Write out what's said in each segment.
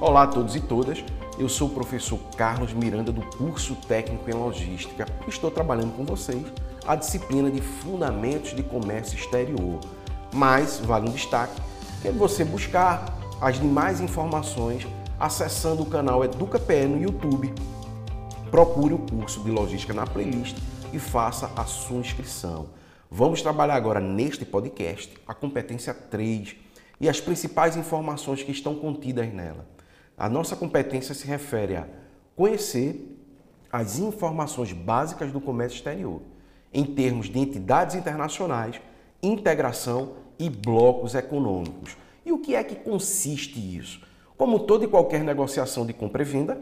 Olá a todos e todas, eu sou o professor Carlos Miranda do curso técnico em logística estou trabalhando com vocês a disciplina de Fundamentos de Comércio Exterior. Mas vale um destaque que é você buscar as demais informações acessando o canal EducaPE no YouTube. Procure o curso de logística na playlist e faça a sua inscrição. Vamos trabalhar agora neste podcast a competência 3 e as principais informações que estão contidas nela. A nossa competência se refere a conhecer as informações básicas do comércio exterior, em termos de entidades internacionais, integração e blocos econômicos. E o que é que consiste isso? Como toda e qualquer negociação de compra e venda,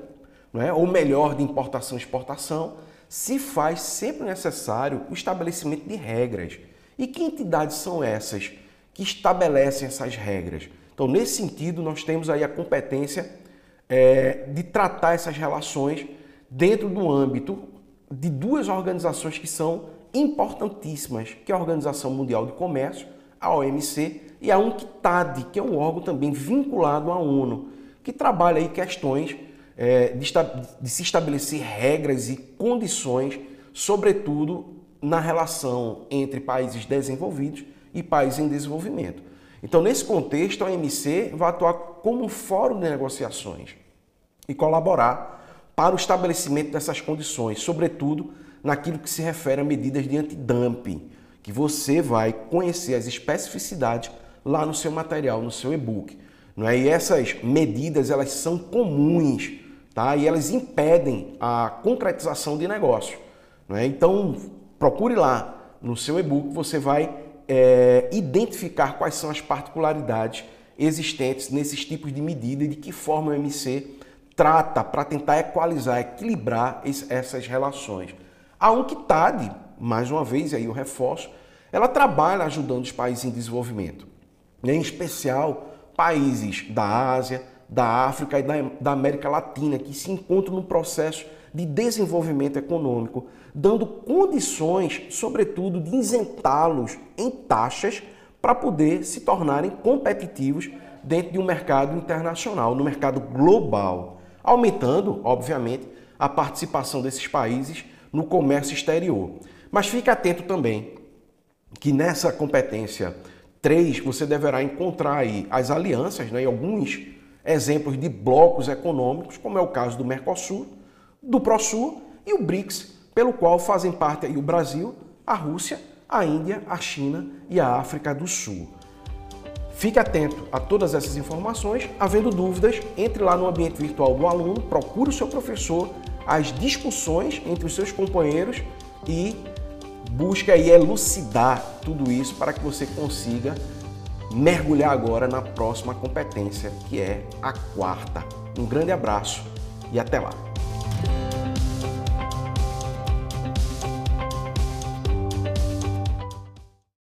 não é? ou melhor, de importação e exportação, se faz sempre necessário o estabelecimento de regras. E que entidades são essas que estabelecem essas regras? Então, nesse sentido, nós temos aí a competência é, de tratar essas relações dentro do âmbito de duas organizações que são importantíssimas, que é a Organização Mundial de Comércio, a OMC, e a UNCTAD, que é um órgão também vinculado à ONU, que trabalha aí questões é, de, de se estabelecer regras e condições, sobretudo na relação entre países desenvolvidos e países em desenvolvimento. Então, nesse contexto, a OMC vai atuar como um fórum de negociações e colaborar para o estabelecimento dessas condições, sobretudo naquilo que se refere a medidas de antidumping, que você vai conhecer as especificidades lá no seu material, no seu e-book. Não é? E essas medidas elas são comuns, tá? E elas impedem a concretização de negócio. Não é? Então procure lá no seu e-book, você vai é, identificar quais são as particularidades existentes nesses tipos de medida e de que forma o MC trata para tentar equalizar, equilibrar essas relações. A UNCTAD, mais uma vez, aí eu reforço, ela trabalha ajudando os países em desenvolvimento, em especial países da Ásia, da África e da América Latina que se encontram no processo de desenvolvimento econômico, dando condições, sobretudo, de isentá-los em taxas para poder se tornarem competitivos dentro de um mercado internacional, no mercado global, aumentando, obviamente, a participação desses países no comércio exterior. Mas fique atento também que nessa competência 3 você deverá encontrar aí as alianças né, e alguns exemplos de blocos econômicos, como é o caso do Mercosul, do ProSur e o BRICS, pelo qual fazem parte o Brasil, a Rússia, a Índia, a China e a África do Sul. Fique atento a todas essas informações. Havendo dúvidas, entre lá no ambiente virtual do aluno, procure o seu professor, as discussões entre os seus companheiros e busque aí elucidar tudo isso para que você consiga mergulhar agora na próxima competência, que é a quarta. Um grande abraço e até lá!